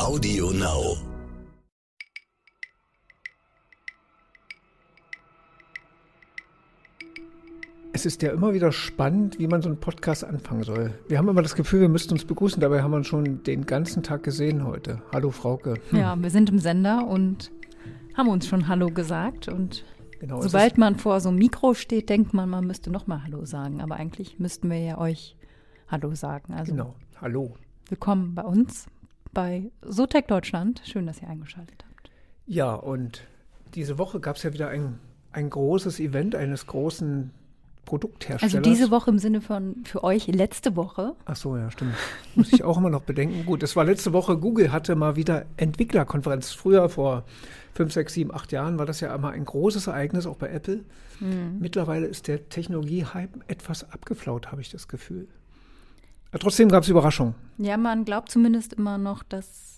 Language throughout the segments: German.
Audio Now. Es ist ja immer wieder spannend, wie man so einen Podcast anfangen soll. Wir haben immer das Gefühl, wir müssten uns begrüßen, dabei haben wir uns schon den ganzen Tag gesehen heute. Hallo Frauke. Hm. Ja, wir sind im Sender und haben uns schon Hallo gesagt. Und Genau, sobald man vor so einem Mikro steht, denkt man, man müsste nochmal Hallo sagen. Aber eigentlich müssten wir ja euch Hallo sagen. Also Genau, hallo. willkommen bei uns bei Sotec Deutschland. Schön, dass ihr eingeschaltet habt. Ja, und diese Woche gab es ja wieder ein, ein großes Event eines großen Produktherstellers. Also diese Woche im Sinne von für euch letzte Woche. Ach so, ja, stimmt. Muss ich auch immer noch bedenken. Gut, es war letzte Woche, Google hatte mal wieder Entwicklerkonferenz. Früher, vor fünf, sechs, sieben, acht Jahren, war das ja immer ein großes Ereignis, auch bei Apple. Mittlerweile ist der Technologie-Hype etwas abgeflaut, habe ich das Gefühl. Trotzdem gab es Überraschungen. Ja, man glaubt zumindest immer noch, dass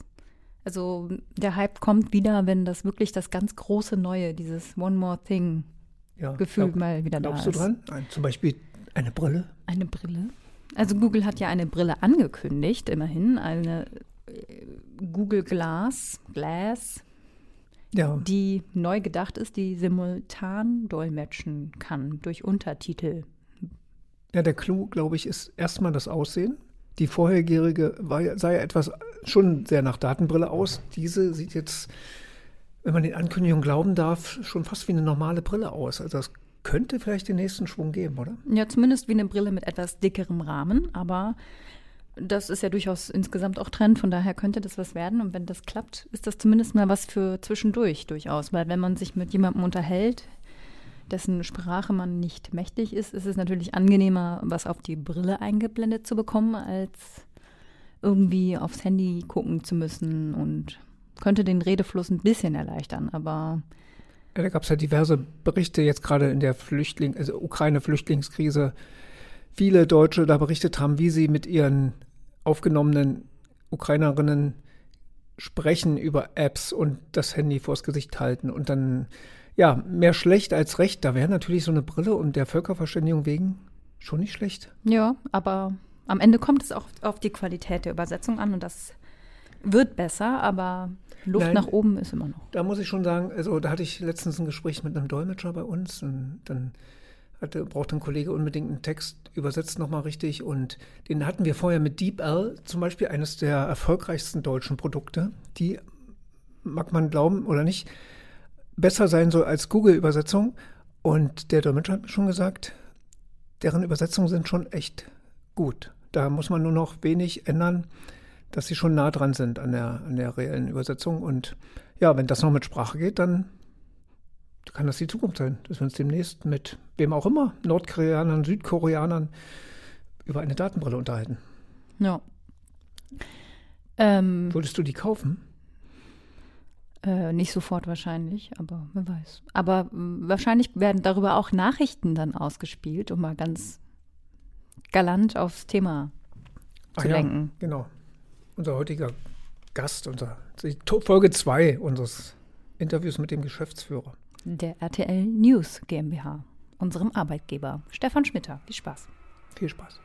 also der Hype kommt wieder, wenn das wirklich das ganz große Neue, dieses One More Thing Ja, Gefühl glaub- mal wieder da Glaubst du ist. dran? Ein, zum Beispiel eine Brille? Eine Brille. Also Google hat ja eine Brille angekündigt, immerhin. Eine äh, Google Glass, Glass, Ja. die neu gedacht ist, die simultan dolmetschen kann durch Untertitel. Ja, der Clou, glaube ich, ist erstmal das Aussehen. Die vorhergehende war, sah ja etwas schon sehr nach Datenbrille aus. Diese sieht jetzt, wenn man den Ankündigungen glauben darf, schon fast wie eine normale Brille aus. Also das könnte vielleicht den nächsten Schwung geben, oder? Ja, zumindest wie eine Brille mit etwas dickerem Rahmen, aber das ist ja durchaus insgesamt auch Trend, von daher könnte das was werden. Und wenn das klappt, ist das zumindest mal was für zwischendurch durchaus. Weil wenn man sich mit jemandem unterhält, dessen Sprache man nicht mächtig ist, ist es natürlich angenehmer, was auf die Brille eingeblendet zu bekommen, als irgendwie aufs Handy gucken zu müssen und könnte den Redefluss ein bisschen erleichtern. Aber Ja, da gab es ja diverse Berichte jetzt gerade in der Flüchtling, also Ukraine-Flüchtlingskrise. Viele Deutsche da berichtet haben, wie sie mit ihren aufgenommenen Ukrainerinnen sprechen über Apps und das Handy vors Gesicht halten und dann, ja, mehr schlecht als recht. Da wäre natürlich so eine Brille um der Völkerverständigung wegen schon nicht schlecht. Ja, aber am Ende kommt es auch auf die Qualität der Übersetzung an und das wird besser, aber Luft Nein. nach oben ist immer noch. Da muss ich schon sagen, also da hatte ich letztens ein Gespräch mit einem Dolmetscher bei uns und dann hatte, brauchte ein Kollege unbedingt einen Text übersetzt nochmal richtig und den hatten wir vorher mit DeepL, zum Beispiel eines der erfolgreichsten deutschen Produkte, die, mag man glauben oder nicht, besser sein soll als Google-Übersetzung und der Dolmetscher hat mir schon gesagt, deren Übersetzungen sind schon echt gut. Da muss man nur noch wenig ändern, dass sie schon nah dran sind an der, an der reellen Übersetzung. Und ja, wenn das noch mit Sprache geht, dann kann das die Zukunft sein, dass wir uns demnächst mit wem auch immer, Nordkoreanern, Südkoreanern, über eine Datenbrille unterhalten. Ja. Ähm, Würdest du die kaufen? Äh, nicht sofort wahrscheinlich, aber wer weiß. Aber mh, wahrscheinlich werden darüber auch Nachrichten dann ausgespielt, um mal ganz galant aufs Thema zu lenken. genau. Unser heutiger Gast, unser, Folge 2 unseres Interviews mit dem Geschäftsführer. Der RTL News GmbH, unserem Arbeitgeber. Stefan Schmitter, viel Spaß. Viel Spaß.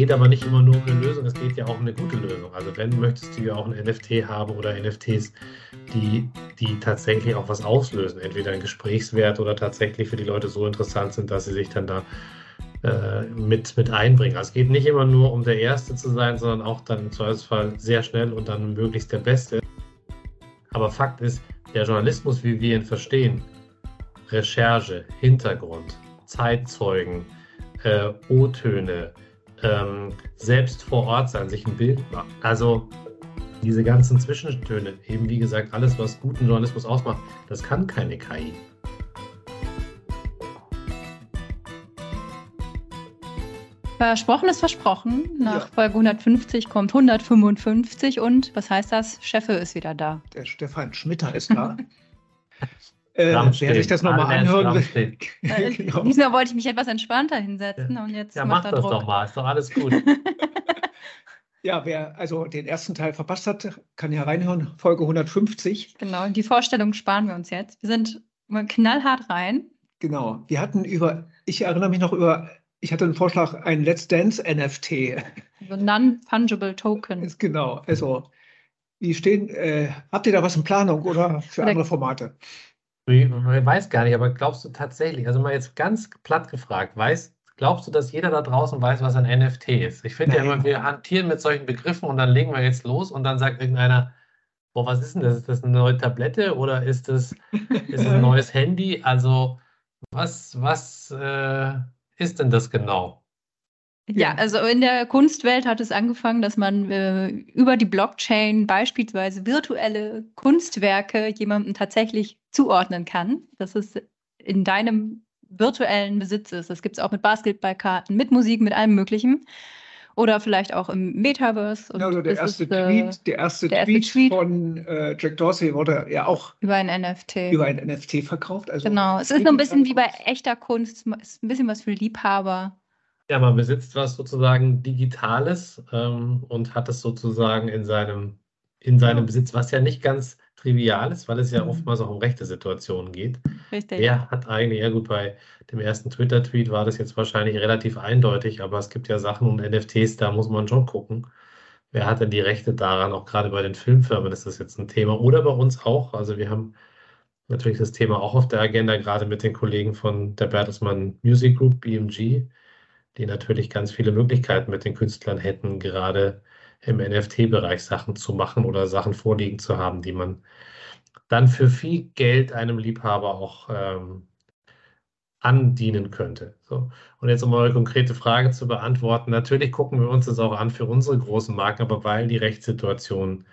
Geht aber nicht immer nur um eine Lösung, es geht ja auch um eine gute Lösung. Also wenn möchtest du ja auch ein NFT haben oder NFTs, die, die tatsächlich auch was auslösen, entweder ein Gesprächswert oder tatsächlich für die Leute so interessant sind, dass sie sich dann da äh, mit, mit einbringen. Also es geht nicht immer nur um der Erste zu sein, sondern auch dann im Zweifelsfall sehr schnell und dann möglichst der Beste. Aber Fakt ist, der Journalismus, wie wir ihn verstehen, Recherche, Hintergrund, Zeitzeugen, äh, O-Töne, ähm, selbst vor Ort sein, sich ein Bild machen. Also diese ganzen Zwischentöne, eben wie gesagt, alles, was guten Journalismus ausmacht, das kann keine KI. Versprochen ist versprochen. Nach Ja. Folge 150 kommt 155 und was heißt das? Cheffe ist wieder da. Der Stefan Schmitter ist da. äh, wer sich das nochmal anhören will. genau. Diesmal wollte ich mich etwas entspannter hinsetzen und jetzt Ja, mach macht er das Druck. doch mal, ist doch alles gut. Ja, wer also den ersten Teil verpasst hat, kann ja reinhören. Folge 150. Genau, die Vorstellung sparen wir uns jetzt. Wir sind mal knallhart rein. Genau. Wir hatten über, ich erinnere mich noch über ich hatte einen Vorschlag, ein Let's Dance NFT. Also Non-Fungible Token. Ist genau, also wie stehen, äh, habt ihr da was in Planung oder für Oder- andere Formate? Ich weiß gar nicht, aber glaubst du tatsächlich, also mal jetzt ganz platt gefragt, weißt, glaubst du, dass jeder da draußen weiß, was ein NFT ist? Ich finde ja immer, wir hantieren mit solchen Begriffen und dann legen wir jetzt los und dann sagt irgendeiner, boah, was ist denn das? Ist das eine neue Tablette oder ist das, ist es ein neues Handy? Also, was, was äh, ist denn das genau? Ja, also in der Kunstwelt hat es angefangen, dass man äh, über die Blockchain beispielsweise virtuelle Kunstwerke jemandem tatsächlich zuordnen kann, dass es in deinem virtuellen Besitz ist. Das gibt es auch mit Basketballkarten, mit Musik, mit allem Möglichen. Oder vielleicht auch im Metaverse. Und Ja, also der erste ist, äh, Tweet, der erste der erste Tweet, von äh, Jack Dorsey wurde ja auch über ein NFT. über ein NFT verkauft. Also genau. Es ist so ein bisschen wie bei echter Kunst. Es ist ein bisschen was für Liebhaber. Ja, man besitzt was sozusagen Digitales ähm, und hat es sozusagen in seinem, in seinem. Besitz, was ja nicht ganz trivial ist, weil es ja Mhm. oftmals auch um rechte Situationen geht. Richtig. Wer hat eigentlich, ja gut, bei dem ersten Twitter-Tweet war das jetzt wahrscheinlich relativ eindeutig, aber es gibt ja Sachen und NFTs, da muss man schon gucken. Wer hat denn die Rechte daran? Auch gerade bei den Filmfirmen ist das jetzt ein Thema oder bei uns auch. Also wir haben natürlich das Thema auch auf der Agenda, gerade mit den Kollegen von der Bertelsmann Music Group, BMG, die natürlich ganz viele Möglichkeiten mit den Künstlern hätten, gerade im NFT-Bereich Sachen zu machen oder Sachen vorliegen zu haben, die man dann für viel Geld einem Liebhaber auch ähm, andienen könnte. So. Und jetzt um eure konkrete Frage zu beantworten, natürlich gucken wir uns das auch an für unsere großen Marken, aber weil die Rechtssituation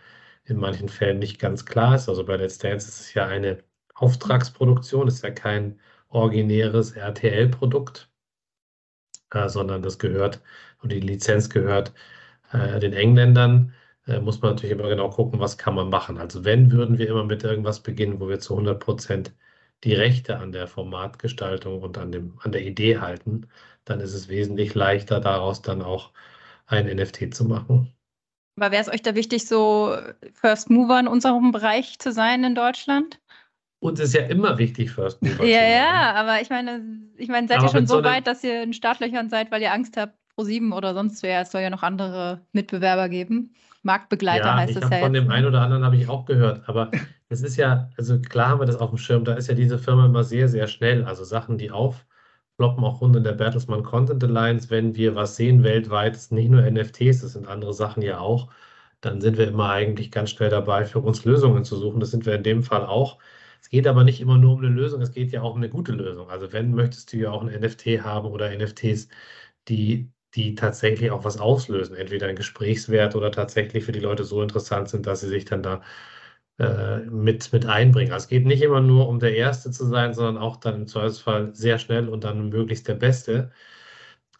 in manchen Fällen nicht ganz klar ist, also bei Let's Dance ist es ja eine Auftragsproduktion, ist ja kein originäres RTL-Produkt, äh, sondern das gehört und die Lizenz gehört äh, den Engländern, äh, muss man natürlich immer genau gucken, was kann man machen. Also wenn, würden wir immer mit irgendwas beginnen, wo wir zu 100 Prozent die Rechte an der Formatgestaltung und an dem, an der Idee halten, dann ist es wesentlich leichter, daraus dann auch ein NFT zu machen. Aber wäre es euch da wichtig, so First Mover in unserem Bereich zu sein in Deutschland? Und es ist ja immer wichtig, First Mover Ja, ja, aber ich meine, ich meine, seid Aber ihr schon so so weit, dass ihr in Startlöchern seid, weil ihr Angst habt, Pro7 oder sonst wer? Es soll ja noch andere Mitbewerber geben. Marktbegleiter Ja, heißt habe ja von jetzt. dem ne? einen oder anderen habe ich auch gehört, aber es ist ja, also klar haben wir das auf dem Schirm, da ist ja diese Firma immer sehr, sehr schnell. Also Sachen, die aufploppen, auch rund in der Bertelsmann Content Alliance, wenn wir was sehen weltweit, das sind nicht nur NFTs, das sind andere Sachen ja auch, dann sind wir immer eigentlich ganz schnell dabei, für uns Lösungen zu suchen. Das sind wir in dem Fall auch. Es geht aber nicht immer nur um eine Lösung, es geht ja auch um eine gute Lösung. Also wenn möchtest du ja auch ein NFT haben oder NFTs, die, die tatsächlich auch was auslösen, entweder einen Gesprächswert oder tatsächlich für die Leute so interessant sind, dass sie sich dann da äh, mit, mit einbringen. Also es geht nicht immer nur um der Erste zu sein, sondern auch dann im Zweifelsfall sehr schnell und dann möglichst der Beste.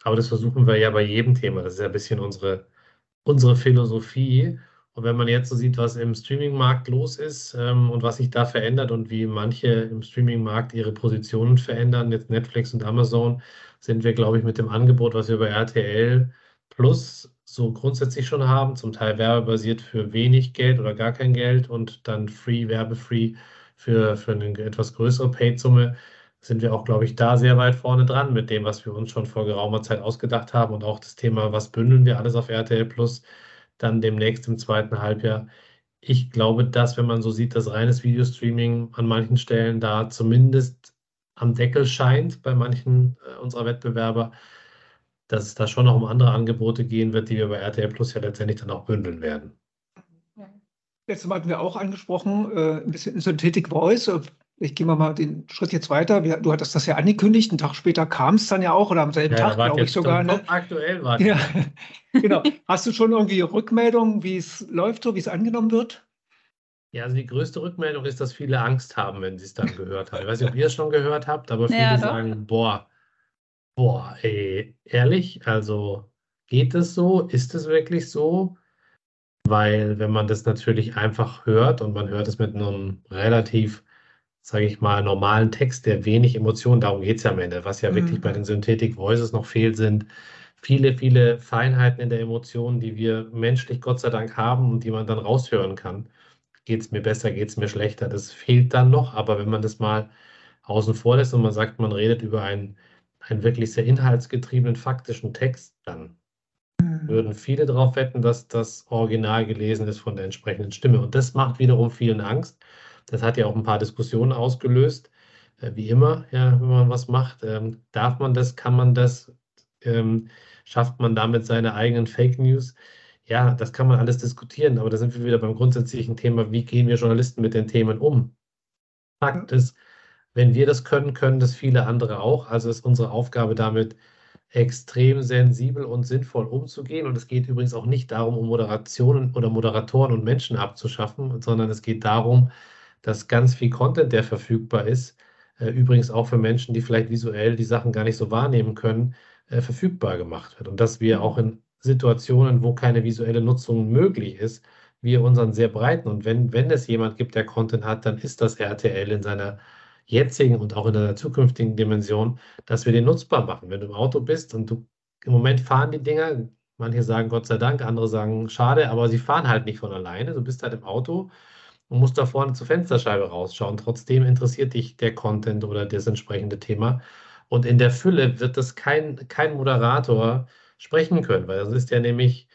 Aber das versuchen wir ja bei jedem Thema. Das ist ja ein bisschen unsere, unsere Philosophie. Und wenn man jetzt so sieht, was im Streaming-Markt los ist ähm, und was sich da verändert und wie manche im Streaming-Markt ihre Positionen verändern, jetzt Netflix und Amazon, sind wir, glaube ich, mit dem Angebot, was wir bei RTL Plus so grundsätzlich schon haben, zum Teil werbebasiert für wenig Geld oder gar kein Geld und dann free, werbefree für, für eine etwas größere Paid-Summe, sind wir auch, glaube ich, da sehr weit vorne dran mit dem, was wir uns schon vor geraumer Zeit ausgedacht haben und auch das Thema, was bündeln wir alles auf RTL Plus, dann demnächst im zweiten Halbjahr. Ich glaube, dass, wenn man so sieht, dass reines Videostreaming an manchen Stellen da zumindest am Deckel scheint bei manchen äh, unserer Wettbewerber, dass es da schon noch um andere Angebote gehen wird, die wir bei RTL Plus ja letztendlich dann auch bündeln werden. Letztes Mal hatten wir auch angesprochen, äh, ein bisschen Synthetic Voice. Ich gehe mal, mal den Schritt jetzt weiter. Wir, du hattest das ja angekündigt, einen Tag später kam es dann ja auch oder am selben Ja, Tag, glaube ich sogar. Ne? aktuell war Ja, genau. Hast du schon irgendwie Rückmeldungen, wie es läuft, so wie es angenommen wird? Ja, also die größte Rückmeldung ist, dass viele Angst haben, wenn sie es dann gehört haben. Ich weiß nicht, ob ihr es schon gehört habt, aber viele Ja, sagen, boah, boah, ey, ehrlich, also geht es so? Ist es wirklich so? Weil wenn man das natürlich einfach hört und man hört es mit einem relativ, sage ich mal, normalen Text, der wenig Emotionen, darum geht es ja am Ende. Was ja wirklich Mhm. bei den Synthetic Voices noch fehlt, sind viele, viele Feinheiten in der Emotion, die wir menschlich Gott sei Dank haben und die man dann raushören kann. Geht es mir besser, geht es mir schlechter? Das fehlt dann noch, aber wenn man das mal außen vor lässt und man sagt, man redet über ein, einen wirklich sehr inhaltsgetriebenen, faktischen Text, dann mhm. würden viele darauf wetten, dass das Original gelesen ist von der entsprechenden Stimme. Und das macht wiederum vielen Angst. Das hat ja auch ein paar Diskussionen ausgelöst. Äh, wie immer, ja, wenn man was macht, ähm, darf man das, kann man das, ähm, schafft man damit seine eigenen Fake News? Ja, das kann man alles diskutieren, aber da sind wir wieder beim grundsätzlichen Thema, wie gehen wir Journalisten mit den Themen um? Fakt ist, wenn wir das können, können das viele andere auch. Also ist unsere Aufgabe damit extrem sensibel und sinnvoll umzugehen. Und es geht übrigens auch nicht darum, um Moderationen oder Moderatoren und Menschen abzuschaffen, sondern es geht darum, dass ganz viel Content, der verfügbar ist, äh, übrigens auch für Menschen, die vielleicht visuell die Sachen gar nicht so wahrnehmen können, äh, verfügbar gemacht wird. Und dass wir auch in Situationen, wo keine visuelle Nutzung möglich ist, wir unseren sehr breiten und wenn, wenn es jemand gibt, der Content hat, dann ist das RTL in seiner jetzigen und auch in der zukünftigen Dimension, dass wir den nutzbar machen. Wenn du im Auto bist und du im Moment fahren die Dinger, manche sagen Gott sei Dank, andere sagen schade, aber sie fahren halt nicht von alleine. Du bist halt im Auto und musst da vorne zur Fensterscheibe rausschauen. Trotzdem interessiert dich der Content oder das entsprechende Thema. Und in der Fülle wird das kein, kein Moderator sprechen können, weil das ist ja nämlich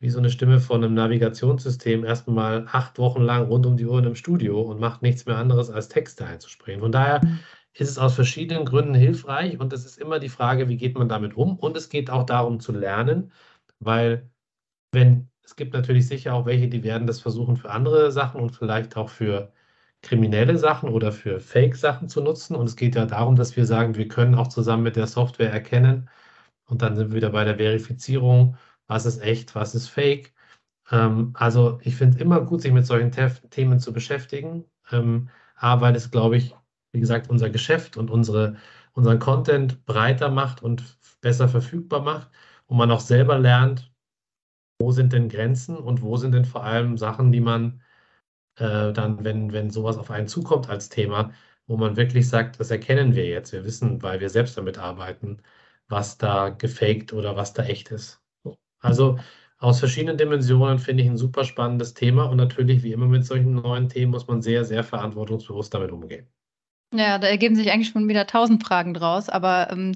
wie so eine Stimme von einem Navigationssystem erstmal acht Wochen lang rund um die Uhr in einem Studio und macht nichts mehr anderes als Texte einzusprechen. Von daher ist es aus verschiedenen Gründen hilfreich und es ist immer die Frage, wie geht man damit um? Und es geht auch darum zu lernen, weil wenn es gibt natürlich sicher auch welche, die werden das versuchen für andere Sachen und vielleicht auch für kriminelle Sachen oder für Fake-Sachen zu nutzen. Und es geht ja darum, dass wir sagen, wir können auch zusammen mit der Software erkennen, und dann sind wir wieder bei der Verifizierung, was ist echt, was ist fake. Ähm, also ich finde es immer gut, sich mit solchen Themen zu beschäftigen. Ähm, A, weil es, glaube ich, wie gesagt, unser Geschäft und unsere, unseren Content breiter macht und besser verfügbar macht und man auch selber lernt, wo sind denn Grenzen und wo sind denn vor allem Sachen, die man äh, dann, wenn, wenn sowas auf einen zukommt als Thema, wo man wirklich sagt, das erkennen wir jetzt. Wir wissen, weil wir selbst damit arbeiten, was da gefaked oder was da echt ist. Also aus verschiedenen Dimensionen finde ich ein super spannendes Thema und natürlich, wie immer mit solchen neuen Themen, muss man sehr, sehr verantwortungsbewusst damit umgehen. Ja, da ergeben sich eigentlich schon wieder tausend Fragen draus, aber ähm,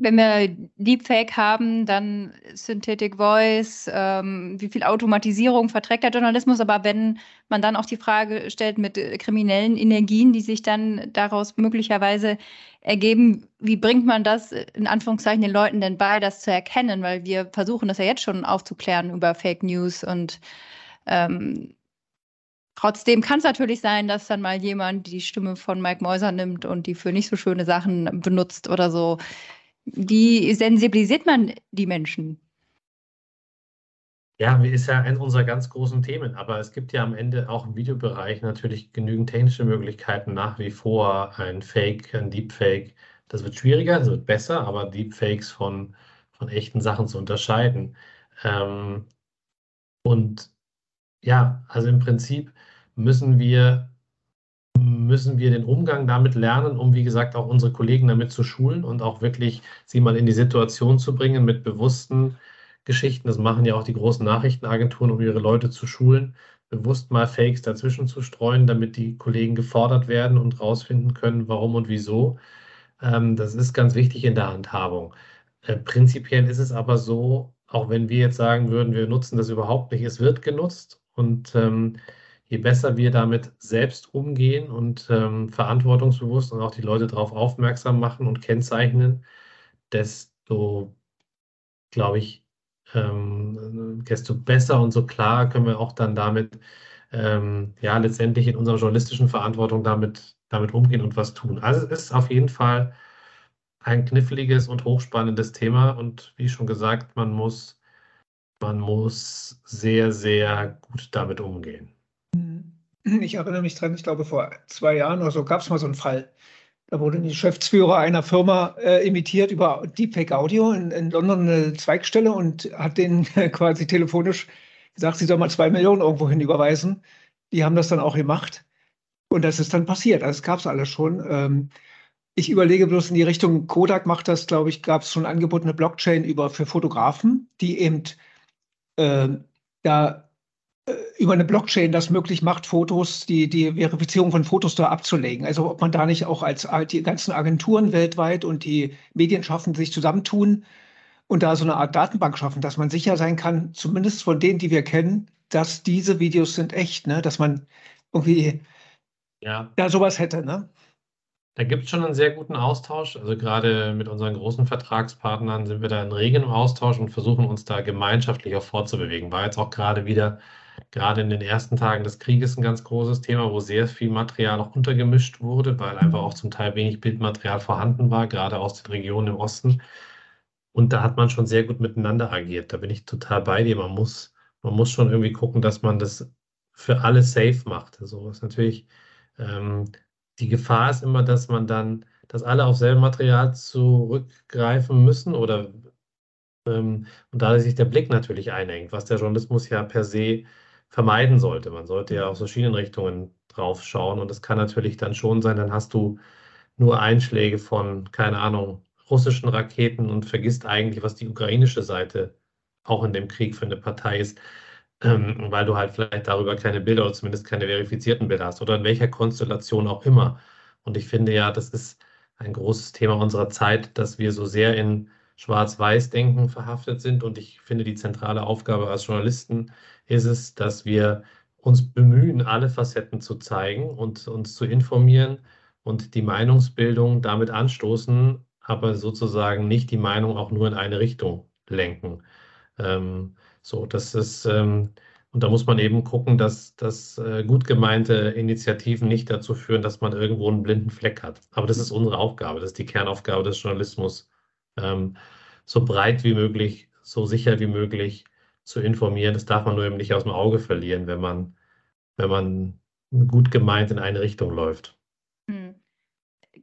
wenn wir Deepfake haben, dann Synthetic Voice, ähm, wie viel Automatisierung verträgt der Journalismus? Aber wenn man dann auch die Frage stellt mit äh, kriminellen Energien, die sich dann daraus möglicherweise ergeben, wie bringt man das in Anführungszeichen den Leuten denn bei, das zu erkennen? Weil wir versuchen das ja jetzt schon aufzuklären über Fake News und ähm, Trotzdem kann es natürlich sein, dass dann mal jemand die Stimme von Mike Mäuser nimmt und die für nicht so schöne Sachen benutzt oder so. Wie sensibilisiert man die Menschen? Ja, ist ja eines unserer ganz großen Themen, aber es gibt ja am Ende auch im Videobereich natürlich genügend technische Möglichkeiten nach wie vor. Ein Fake, ein Deepfake, das wird schwieriger, das wird besser, aber Deepfakes von, von echten Sachen zu unterscheiden. Ähm, und ja, also im Prinzip müssen wir müssen wir den Umgang damit lernen, um, wie gesagt, auch unsere Kollegen damit zu schulen und auch wirklich sie mal in die Situation zu bringen mit bewussten Geschichten. Das machen ja auch die großen Nachrichtenagenturen, um ihre Leute zu schulen, bewusst mal Fakes dazwischen zu streuen, damit die Kollegen gefordert werden und rausfinden können, warum und wieso. Ähm, das ist ganz wichtig in der Handhabung. Äh, prinzipiell ist es aber so, auch wenn wir jetzt sagen würden, wir nutzen das überhaupt nicht, es wird genutzt und ähm, je besser wir damit selbst umgehen und ähm, verantwortungsbewusst und auch die Leute darauf aufmerksam machen und kennzeichnen, desto, glaube ich, ähm, desto besser und so klar können wir auch dann damit, ähm, ja, letztendlich in unserer journalistischen Verantwortung damit, damit umgehen und was tun. Also es ist auf jeden Fall ein kniffliges und hochspannendes Thema und wie schon gesagt, man muss, man muss sehr, sehr gut damit umgehen. Ich erinnere mich dran, ich glaube, vor zwei Jahren oder so gab es mal so einen Fall. Da wurde ein Geschäftsführer einer Firma äh, imitiert über Deepfake Audio in, in, London eine Zweigstelle und hat denen quasi telefonisch gesagt, sie soll mal zwei Millionen irgendwo hin überweisen. Die haben das dann auch gemacht. Und das ist dann passiert. Also, das gab es alles schon. Ähm, ich überlege bloß in die Richtung, Kodak macht das, glaube ich, gab es schon angebotene Blockchain über für Fotografen, die eben äh, da über eine Blockchain das möglich macht, Fotos, die, die Verifizierung von Fotos da abzulegen. Also ob man da nicht auch als die ganzen Agenturen weltweit und die Medienschaffenden sich zusammentun und da so eine Art Datenbank schaffen, dass man sicher sein kann, zumindest von denen, die wir kennen, dass diese Videos sind echt, ne? dass man irgendwie ja. da sowas hätte. Ne? Da gibt es schon einen sehr guten Austausch. Also gerade mit unseren großen Vertragspartnern sind wir da in regem Austausch und versuchen uns da gemeinschaftlich auch fortzubewegen. War jetzt auch gerade wieder, gerade in den ersten Tagen des Krieges ein ganz großes Thema, wo sehr viel Material auch untergemischt wurde, weil einfach auch zum Teil wenig Bildmaterial vorhanden war, gerade aus den Regionen im Osten. Und da hat man schon sehr gut miteinander agiert. Da bin ich total bei dir. Man muss, man muss schon irgendwie gucken, dass man das für alle safe macht. So also ist natürlich ähm, die Gefahr ist immer, dass man dann, dass alle auf selben Material zurückgreifen müssen oder und da sich der Blick natürlich einengt, was der Journalismus ja per se vermeiden sollte. Man sollte ja aus verschiedenen Richtungen drauf schauen und das kann natürlich dann schon sein, dann hast du nur Einschläge von, keine Ahnung, russischen Raketen und vergisst eigentlich, was die ukrainische Seite auch in dem Krieg für eine Partei ist ähm, weil du halt vielleicht darüber keine Bilder oder zumindest keine verifizierten Bilder hast oder in welcher Konstellation auch immer. Und ich finde ja, das ist ein großes Thema unserer Zeit, dass wir so sehr in Schwarz-Weiß-Denken verhaftet sind. Und ich finde, die zentrale Aufgabe als Journalisten ist es, dass wir uns bemühen, alle Facetten zu zeigen und uns zu informieren und die Meinungsbildung damit anstoßen, aber sozusagen nicht die Meinung auch nur in eine Richtung lenken. Ähm, so, das ist, ähm, und da muss man eben gucken, dass, dass äh, gut gemeinte Initiativen nicht dazu führen, dass man irgendwo einen blinden Fleck hat. Aber das ist unsere Aufgabe, das ist die Kernaufgabe des Journalismus, ähm, so breit wie möglich, so sicher wie möglich zu informieren. Das darf man nur eben nicht aus dem Auge verlieren, wenn man, wenn man gut gemeint in eine Richtung läuft. Hm.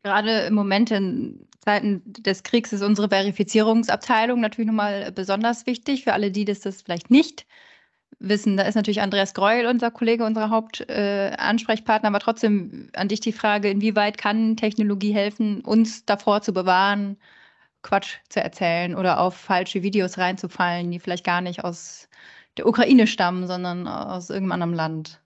Gerade im Moment in Zeiten des Kriegs ist unsere Verifizierungsabteilung natürlich nochmal besonders wichtig. Für alle, die das, das vielleicht nicht wissen, da ist natürlich Andreas Greuel unser Kollege, unser Hauptansprechpartner. Äh, aber trotzdem an dich die Frage, inwieweit kann Technologie helfen, uns davor zu bewahren, Quatsch zu erzählen oder auf falsche Videos reinzufallen, die vielleicht gar nicht aus der Ukraine stammen, sondern aus irgendeinem anderen Land?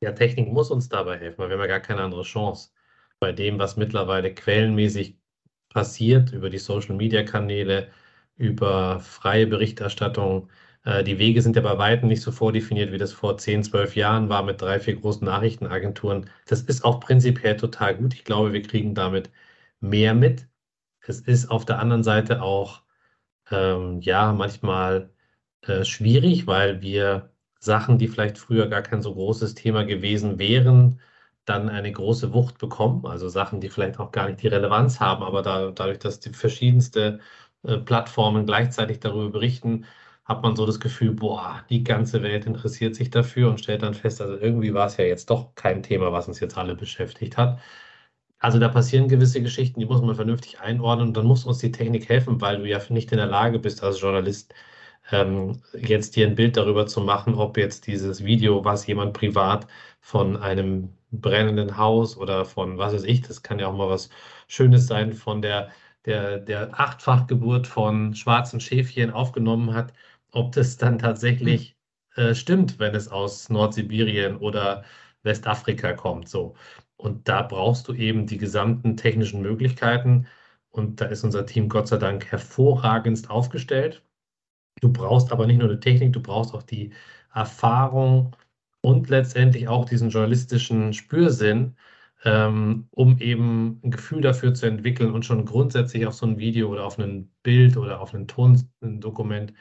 Ja, Technik muss uns dabei helfen, weil wir haben ja gar keine andere Chance. Bei dem, was mittlerweile quellenmäßig passiert über die Social-Media-Kanäle, über freie Berichterstattung. Äh, die Wege sind ja bei weitem nicht so vordefiniert, wie das vor 10, 12 Jahren war mit drei, vier großen Nachrichtenagenturen. Das ist auch prinzipiell total gut. Ich glaube, wir kriegen damit mehr mit. Es ist auf der anderen Seite auch ähm, ja manchmal äh, schwierig, weil wir Sachen, die vielleicht früher gar kein so großes Thema gewesen wären, dann eine große Wucht bekommen, also Sachen, die vielleicht auch gar nicht die Relevanz haben, aber da, dadurch, dass die verschiedenste äh, Plattformen gleichzeitig darüber berichten, hat man so das Gefühl, boah, die ganze Welt interessiert sich dafür und stellt dann fest, also irgendwie war es ja jetzt doch kein Thema, was uns jetzt alle beschäftigt hat. Also da passieren gewisse Geschichten, die muss man vernünftig einordnen und dann muss uns die Technik helfen, weil du ja nicht in der Lage bist als Journalist, ähm, jetzt dir ein Bild darüber zu machen, ob jetzt dieses Video, was jemand privat von einem brennenden Haus oder von was weiß ich, das kann ja auch mal was Schönes sein, von der, der, der Achtfachgeburt von schwarzen Schäfchen aufgenommen hat, ob das dann tatsächlich hm. äh, stimmt, wenn es aus Nordsibirien oder Westafrika kommt. So. Und da brauchst du eben die gesamten technischen Möglichkeiten. Und da ist unser Team Gott sei Dank hervorragend aufgestellt. Du brauchst aber nicht nur die Technik, du brauchst auch die Erfahrung und letztendlich auch diesen journalistischen Spürsinn, ähm, um eben ein Gefühl dafür zu entwickeln und schon grundsätzlich auf so ein Video oder auf ein Bild oder auf ein Tondokument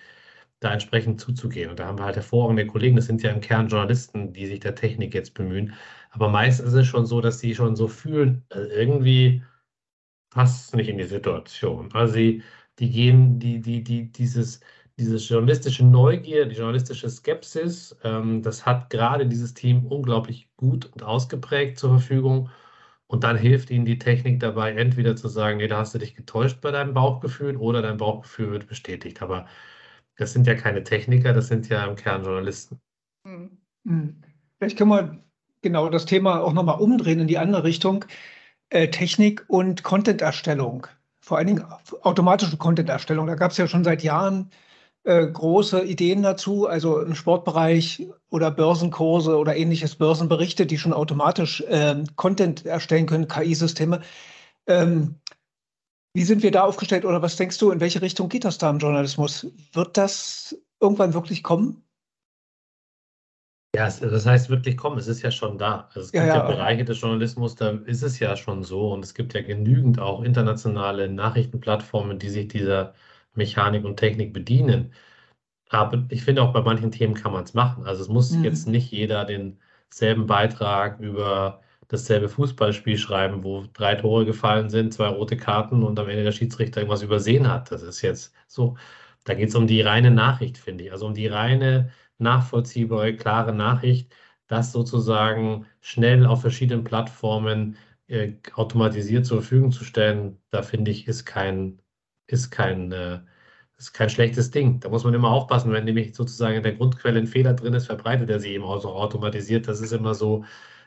da entsprechend zuzugehen. Und da haben wir halt hervorragende Kollegen, das sind ja im Kern Journalisten, die sich der Technik jetzt bemühen. Aber meistens ist es schon so, dass sie schon so fühlen, also irgendwie passt es nicht in die Situation. Also sie, die gehen, die, die, die, dieses, diese journalistische Neugier, die journalistische Skepsis, ähm, das hat gerade dieses Team unglaublich gut und ausgeprägt zur Verfügung. Und dann hilft ihnen die Technik dabei, entweder zu sagen, nee, da hast du dich getäuscht bei deinem Bauchgefühl oder dein Bauchgefühl wird bestätigt. Aber das sind ja keine Techniker, das sind ja im Kern Journalisten. Hm. Hm. Vielleicht können wir genau das Thema auch nochmal umdrehen in die andere Richtung. Äh, Technik und Content-Erstellung. Vor allen Dingen automatische Content-Erstellung. Da gab es ja schon seit Jahren äh, große Ideen dazu, also im Sportbereich oder Börsenkurse oder ähnliches, Börsenberichte, die schon automatisch äh, Content erstellen können, KI-Systeme. Ähm, wie sind wir da aufgestellt oder was denkst du, in welche Richtung geht das da im Journalismus? Wird das irgendwann wirklich kommen? Ja, das heißt wirklich kommen, es ist ja schon da. Also es gibt ja, ja, ja Bereiche des Journalismus, da ist es ja schon so und es gibt ja genügend auch internationale Nachrichtenplattformen, die sich dieser Mechanik und Technik bedienen. Aber ich finde auch bei manchen Themen kann man es machen. Also es muss mhm. jetzt nicht jeder denselben Beitrag über dasselbe Fußballspiel schreiben, wo drei Tore gefallen sind, zwei rote Karten und am Ende der Schiedsrichter irgendwas übersehen hat. Das ist jetzt so. Da geht es um die reine Nachricht, finde ich. Also um die reine, nachvollziehbare, klare Nachricht, das sozusagen schnell auf verschiedenen Plattformen äh, automatisiert zur Verfügung zu stellen, da finde ich, ist kein ist kein, äh, ist kein schlechtes Ding. Da muss man immer aufpassen, wenn nämlich sozusagen in der Grundquelle ein Fehler drin ist, verbreitet er sich eben auch so automatisiert. Das ist immer so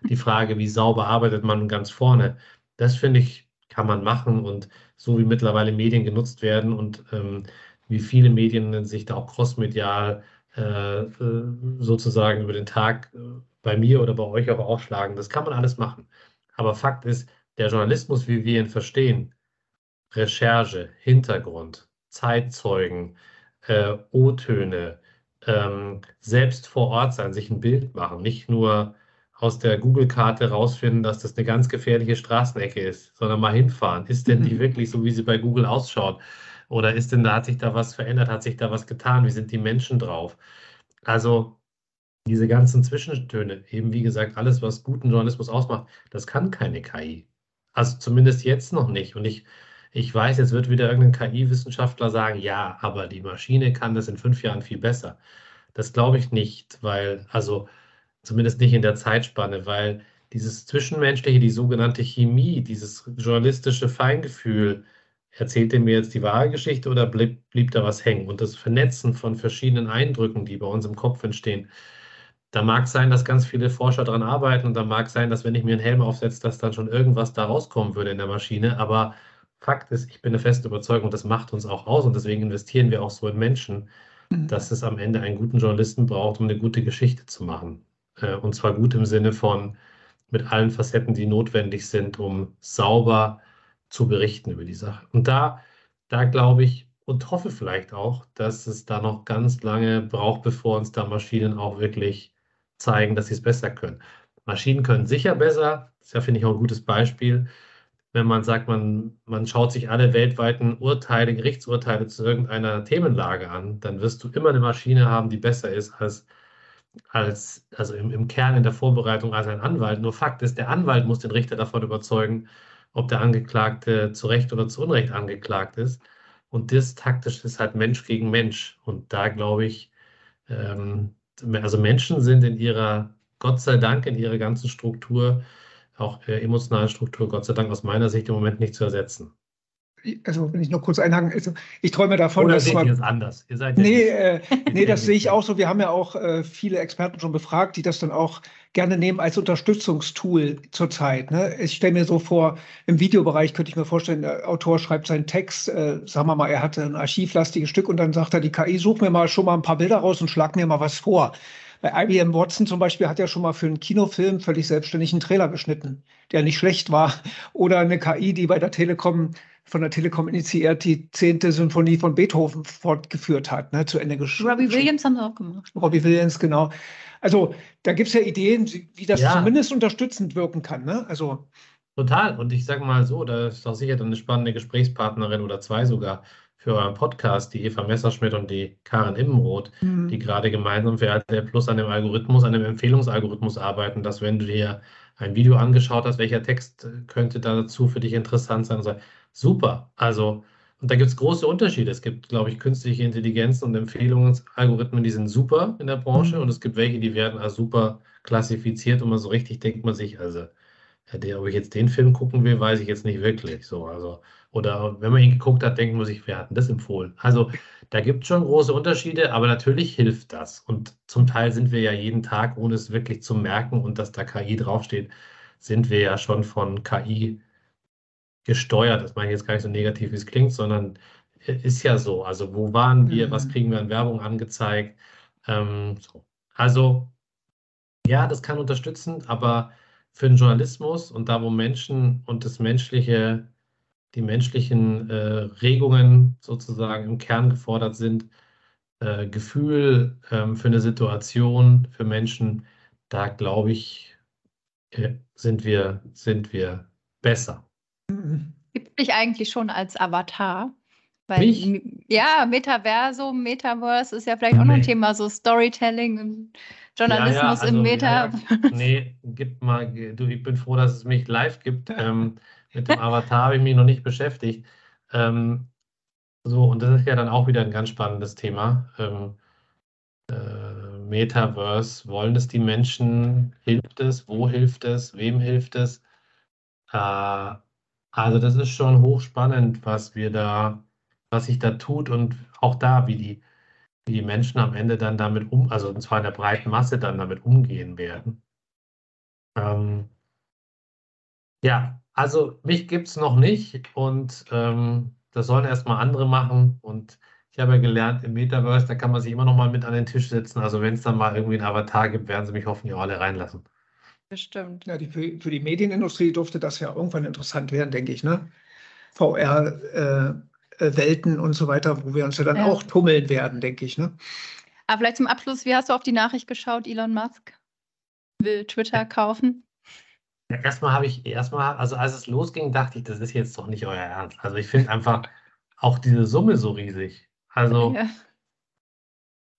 die Frage, wie sauber arbeitet man ganz vorne. Das finde ich, kann man machen und so wie mittlerweile Medien genutzt werden und ähm, wie viele Medien sich da auch crossmedial äh, äh sozusagen über den Tag äh, bei mir oder bei euch auch aufschlagen, das kann man alles machen. Aber Fakt ist, der Journalismus, wie wir ihn verstehen, Recherche, Hintergrund, Zeitzeugen, äh, O-Töne, ähm, selbst vor Ort sein, sich ein Bild machen, nicht nur aus der Google-Karte rausfinden, dass das eine ganz gefährliche Straßenecke ist, sondern mal hinfahren. Ist denn die mhm. wirklich so, wie sie bei Google ausschaut? Oder ist denn da, hat sich da was verändert, hat sich da was getan? Wie sind die Menschen drauf? Also diese ganzen Zwischentöne, eben wie gesagt, alles, was guten Journalismus ausmacht, das kann keine KI. Also zumindest jetzt noch nicht. Und ich ich weiß, jetzt wird wieder irgendein KI-Wissenschaftler sagen, ja, aber die Maschine kann das in fünf Jahren viel besser. Das glaube ich nicht, weil, also zumindest nicht in der Zeitspanne, weil dieses Zwischenmenschliche, die sogenannte Chemie, dieses journalistische Feingefühl, erzählt mir jetzt die wahre Geschichte oder blieb, blieb da was hängen? Und das Vernetzen von verschiedenen Eindrücken, die bei uns im Kopf entstehen, da mag sein, dass ganz viele Forscher daran arbeiten und da mag sein, dass wenn ich mir einen Helm aufsetze, dass dann schon irgendwas da rauskommen würde in der Maschine, aber Fakt ist, ich bin eine feste Überzeugung, das macht uns auch aus und deswegen investieren wir auch so in Menschen, mhm. dass es am Ende einen guten Journalisten braucht, um eine gute Geschichte zu machen. Äh, und zwar gut im Sinne von mit allen Facetten, die notwendig sind, um sauber zu berichten über die Sache. Und da, da glaube ich und hoffe vielleicht auch, dass es da noch ganz lange braucht, bevor uns da Maschinen auch wirklich zeigen, dass sie es besser können. Maschinen können sicher besser, das ist ja, finde ich, auch ein gutes Beispiel wenn man sagt, man, man schaut sich alle weltweiten Urteile, Gerichtsurteile zu irgendeiner Themenlage an, dann wirst du immer eine Maschine haben, die besser ist als, als also im, im Kern in der Vorbereitung als ein Anwalt. Nur Fakt ist, der Anwalt muss den Richter davon überzeugen, ob der Angeklagte zu Recht oder zu Unrecht angeklagt ist. Und das taktisch ist halt Mensch gegen Mensch. Und da glaube ich, ähm, also Menschen sind in ihrer, Gott sei Dank, in ihrer ganzen Struktur auch äh, emotionale Struktur, Gott sei Dank aus meiner Sicht im Moment nicht zu ersetzen. Also, wenn ich noch kurz einhaken, also ich träume davon, Oder dass seht man, ihr es anders? Ihr seid nee, äh, nee, das sehe ich auch so. Wir haben ja auch äh, viele Experten schon befragt, die das dann auch gerne nehmen als Unterstützungstool zurzeit. Ne? Ich stelle mir so vor, im Videobereich könnte ich mir vorstellen, der Autor schreibt seinen Text, äh, sagen wir mal, er hatte ein archivlastiges Stück und dann sagt er, die KI, such mir mal schon mal ein paar Bilder raus und schlag mir mal was vor. Bei IBM Watson zum Beispiel hat ja schon mal für einen Kinofilm völlig selbstständig einen Trailer geschnitten, der nicht schlecht war. Oder eine KI, die bei der Telekom von der Telekom initiiert die zehnte Symphonie von Beethoven fortgeführt hat, ne, zu Ende geschrieben. Robbie Williams haben sie auch gemacht. Robbie Williams, genau. Also da gibt es ja Ideen, wie das ja. zumindest unterstützend wirken kann. Ne? Also, Total. Und ich sage mal so, da ist doch sicher dann eine spannende Gesprächspartnerin oder zwei sogar für euren Podcast, die Eva Messerschmidt und die Karin Immenroth, mhm. die gerade gemeinsam für RTL Plus an dem Algorithmus, an dem Empfehlungsalgorithmus arbeiten, dass wenn du dir ein Video angeschaut hast, welcher Text könnte dazu für dich interessant sein, so, super. Also, und da gibt es große Unterschiede. Es gibt, glaube ich, künstliche Intelligenzen und Empfehlungsalgorithmen, die sind super in der Branche mhm. und es gibt welche, die werden als super klassifiziert und man so richtig denkt man sich, also, der, ob ich jetzt den Film gucken will, weiß ich jetzt nicht wirklich. So, also, oder wenn man ihn geguckt hat, denkt man sich, wer hat denn das empfohlen? Also da gibt es schon große Unterschiede, aber natürlich hilft das. Und zum Teil sind wir ja jeden Tag, ohne es wirklich zu merken und dass da KI draufsteht, sind wir ja schon von KI gesteuert. Das meine ich jetzt gar nicht so negativ, wie es klingt, sondern ist ja so. Also wo waren wir, mhm. was kriegen wir an Werbung angezeigt? Ähm, so. Also ja, das kann unterstützen, aber für den Journalismus und da, wo Menschen und das menschliche, die menschlichen äh, Regungen sozusagen im Kern gefordert sind, äh, Gefühl ähm, für eine Situation, für Menschen, da glaube ich, äh, sind wir, sind wir besser. Gibt mich eigentlich schon als Avatar? Weil, Mich? ja, Metaversum, Metaverse ist ja vielleicht auch noch ein Thema, so Storytelling und Journalismus ja, ja, also, im Meta. Ja, nee, gib mal, du, ich bin froh, dass es mich live gibt. Ähm, mit dem Avatar habe ich mich noch nicht beschäftigt. Ähm, so, und das ist ja dann auch wieder ein ganz spannendes Thema. Ähm, äh, Metaverse, wollen es die Menschen? Hilft es? Wo hilft es? Wem hilft es? Äh, also das ist schon hochspannend, was wir da was sich da tut und auch da, wie die, wie die Menschen am Ende dann damit um, also und zwar in der breiten Masse dann damit umgehen werden. Ähm, ja, also mich gibt es noch nicht und ähm, das sollen erstmal andere machen und ich habe ja gelernt, im Metaverse, da kann man sich immer noch mal mit an den Tisch setzen. Also wenn es dann mal irgendwie einen Avatar gibt, werden sie mich hoffentlich auch alle reinlassen. Bestimmt. Ja, die, für, für, die Medienindustrie durfte das ja irgendwann interessant werden, denke ich. Ne? VR, äh, äh, Welten und so weiter, wo wir uns ja dann ja. auch tummeln werden, denke ich. Ne? Aber vielleicht zum Abschluss, wie hast du auf die Nachricht geschaut, Elon Musk will Twitter kaufen? Ja, erstmal habe ich, erstmal, also als es losging, dachte ich, das ist jetzt doch nicht euer Ernst. Also ich finde einfach auch diese Summe so riesig. Also ja.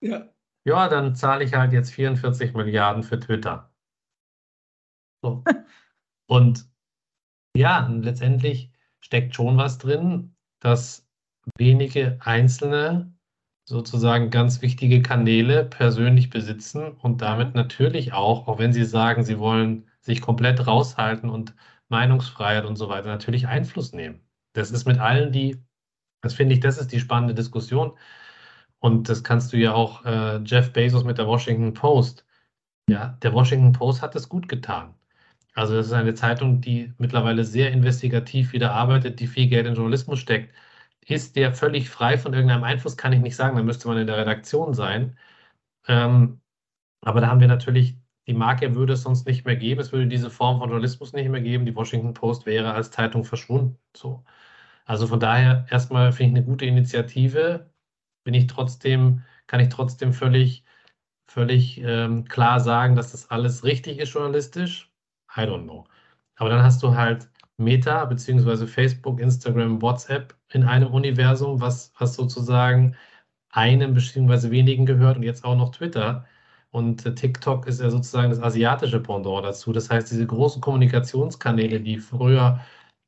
ja. ja, dann zahle ich halt jetzt 44 Milliarden für Twitter. So. und ja, letztendlich steckt schon was drin, dass wenige einzelne sozusagen ganz wichtige Kanäle persönlich besitzen und damit natürlich auch, auch wenn sie sagen, sie wollen sich komplett raushalten und Meinungsfreiheit und so weiter, natürlich Einfluss nehmen. Das ist mit allen, die, das finde ich, das ist die spannende Diskussion. Und das kannst du ja auch äh, Jeff Bezos mit der Washington Post. Ja, der Washington Post hat es gut getan. Also das ist eine Zeitung, die mittlerweile sehr investigativ wieder arbeitet, die viel Geld in Journalismus steckt ist der völlig frei von irgendeinem Einfluss, kann ich nicht sagen. Da müsste man in der Redaktion sein. Ähm, aber da haben wir natürlich, die Marke würde es sonst nicht mehr geben. Es würde diese Form von Journalismus nicht mehr geben. Die Washington Post wäre als Zeitung verschwunden. So. Also von daher erstmal finde ich eine gute Initiative. Bin ich trotzdem, kann ich trotzdem völlig, völlig ähm, klar sagen, dass das alles richtig ist journalistisch. I don't know. Aber dann hast du halt Meta beziehungsweise Facebook, Instagram, WhatsApp in einem Universum, was, was sozusagen einem beziehungsweise wenigen gehört und jetzt auch noch Twitter. Und äh, TikTok ist ja sozusagen das asiatische Pendant dazu. Das heißt, diese großen Kommunikationskanäle, die früher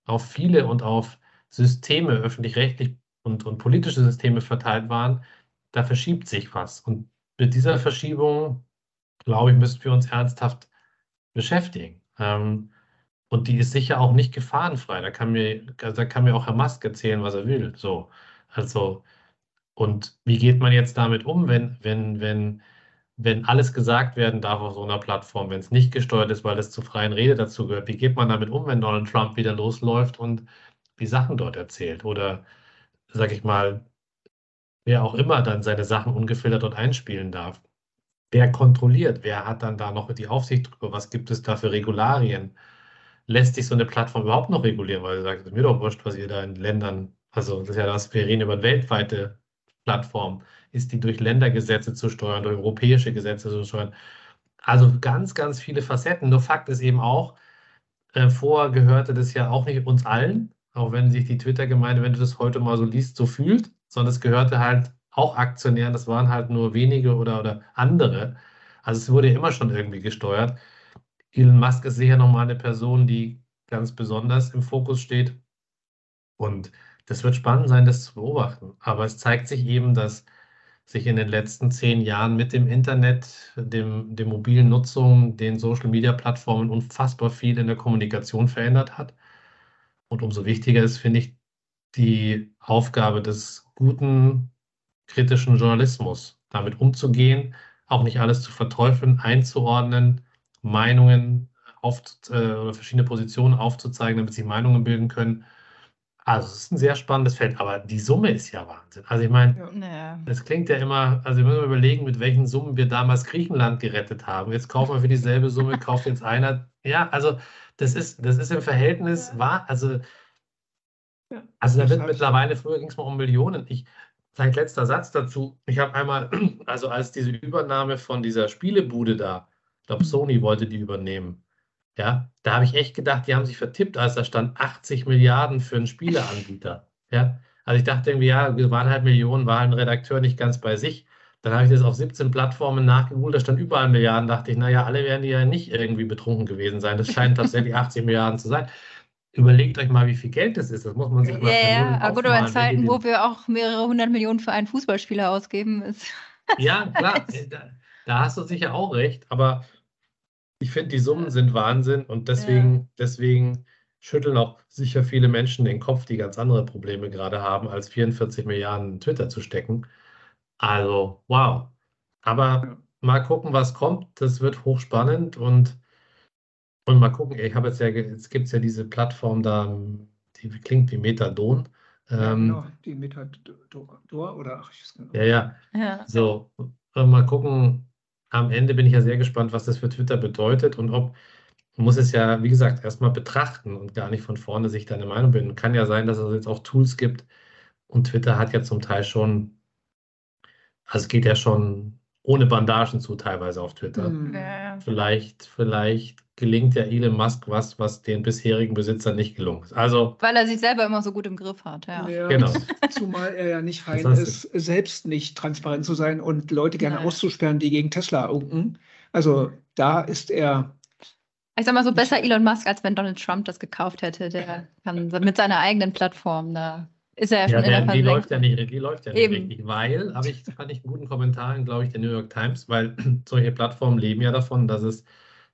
auf viele und auf Systeme, öffentlich-rechtlich und, und politische Systeme verteilt waren, da verschiebt sich was. Und mit dieser Verschiebung, glaube ich, müssen wir uns ernsthaft beschäftigen. Ähm, und die ist sicher auch nicht gefahrenfrei. Da kann mir, da kann mir auch Herr Musk erzählen, was er will. So, also, und wie geht man jetzt damit um, wenn, wenn, wenn, wenn alles gesagt werden darf auf so einer Plattform, wenn es nicht gesteuert ist, weil es zu freien Rede dazu gehört? Wie geht man damit um, wenn Donald Trump wieder losläuft und die Sachen dort erzählt? Oder, sag ich mal, wer auch immer dann seine Sachen ungefiltert dort einspielen darf? Wer kontrolliert? Wer hat dann da noch die Aufsicht drüber? Was gibt es da für Regularien? lässt sich so eine Plattform überhaupt noch regulieren, weil sie sagt, mir doch wurscht, was ihr da in Ländern, also das ist ja das, wir reden über weltweite Plattform, ist die durch Ländergesetze zu steuern, durch europäische Gesetze zu steuern. Also ganz, ganz viele Facetten. Nur Fakt ist eben auch, äh, vorher gehörte das ja auch nicht uns allen, auch wenn sich die Twitter-Gemeinde, wenn du das heute mal so liest, so fühlt, sondern es gehörte halt auch Aktionären, das waren halt nur wenige oder, oder andere. Also es wurde immer schon irgendwie gesteuert. Elon Musk ist sicher nochmal eine Person, die ganz besonders im Fokus steht. Und das wird spannend sein, das zu beobachten. Aber es zeigt sich eben, dass sich in den letzten zehn Jahren mit dem Internet, dem, der mobilen Nutzung, den Social-Media-Plattformen unfassbar viel in der Kommunikation verändert hat. Und umso wichtiger ist, finde ich, die Aufgabe des guten, kritischen Journalismus, damit umzugehen, auch nicht alles zu verteufeln, einzuordnen, Meinungen auf, äh, oder verschiedene Positionen aufzuzeigen, damit sie Meinungen bilden können. Also es ist ein sehr spannendes Feld, aber die Summe ist ja Wahnsinn. Also ich meine, ja. es klingt ja immer, also wir müssen überlegen, mit welchen Summen wir damals Griechenland gerettet haben. Jetzt kaufen wir für dieselbe Summe, kauft jetzt einer. Ja, also das ist, das ist im Verhältnis wahr, also, also da wird mittlerweile, früher ging es mal um Millionen. Ich, vielleicht letzter Satz dazu. Ich habe einmal, also als diese Übernahme von dieser Spielebude da, ich glaube Sony wollte die übernehmen. Ja, da habe ich echt gedacht, die haben sich vertippt, als da stand 80 Milliarden für einen Spieleanbieter. Ja, also ich dachte irgendwie, ja, zweieinhalb Millionen war ein Redakteur nicht ganz bei sich. Dann habe ich das auf 17 Plattformen nachgeholt, da stand überall Milliarden. Dachte ich, naja, alle werden ja nicht irgendwie betrunken gewesen sein. Das scheint tatsächlich 80 Milliarden zu sein. Überlegt euch mal, wie viel Geld das ist. Das muss man sich mal Ja, ja, gut, aber in Zeiten, wo wir auch mehrere hundert Millionen für einen Fußballspieler ausgeben, ist. ja, klar, da, da hast du sicher auch recht. Aber ich finde, die Summen sind Wahnsinn und deswegen, ja. deswegen schütteln auch sicher viele Menschen den Kopf, die ganz andere Probleme gerade haben, als 44 Milliarden in Twitter zu stecken. Also, wow. Aber mal gucken, was kommt. Das wird hochspannend und, und mal gucken. Ich habe jetzt ja, jetzt gibt es ja diese Plattform da, die klingt wie Methadon. Ja, ähm, genau, die Metador oder ach, ich weiß genau. Ja, ja. ja. So, mal gucken, am Ende bin ich ja sehr gespannt, was das für Twitter bedeutet und ob, man muss es ja, wie gesagt, erstmal betrachten und gar nicht von vorne sich deine Meinung bilden. Kann ja sein, dass es jetzt auch Tools gibt und Twitter hat ja zum Teil schon, also es geht ja schon ohne Bandagen zu teilweise auf Twitter. Mhm. Vielleicht, vielleicht gelingt ja Elon Musk was, was den bisherigen Besitzern nicht gelungen ist. Also, Weil er sich selber immer so gut im Griff hat, ja. ja genau. Zumal er ja nicht fein ist, selbst nicht transparent zu sein und Leute gerne Nein. auszusperren, die gegen Tesla unken. Also da ist er. Ich sag mal so, besser Elon Musk, als wenn Donald Trump das gekauft hätte. Der kann mit seiner eigenen Plattform da ist er ja schon ja, in der die läuft ja nicht, die läuft ja nicht richtig, weil, habe ich, fand ich einen guten Kommentar in, glaube ich, der New York Times, weil solche Plattformen leben ja davon, dass es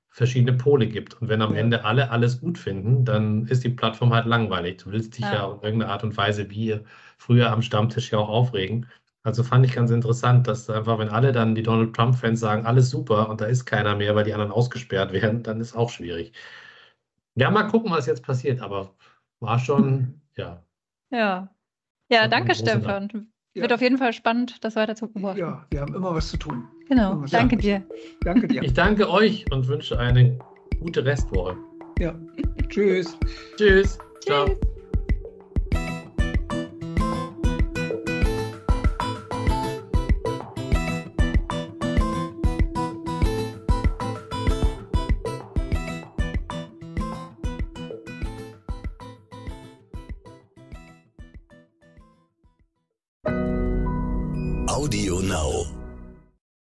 verschiedene Pole gibt. Und wenn am. Ende alle alles gut finden, dann ist die Plattform halt langweilig. Du willst dich ja, ja auf irgendeine Art und Weise wie früher am Stammtisch ja auch aufregen. Also fand ich ganz interessant, dass einfach, wenn alle dann die Donald Trump-Fans sagen, alles super und da ist keiner mehr, weil die anderen ausgesperrt werden, dann ist auch schwierig. Ja, mal gucken, was jetzt passiert, aber war schon, ja. Ja. Ja, danke, Stefan. Ja. Wird auf jeden Fall spannend, das weiter zu beobachten. Ja, wir haben immer was zu tun. Genau, danke dir. Danke dir. Ich danke euch und wünsche eine gute Restwoche. Ja, tschüss. Tschüss. Ciao. Tschüss. Audio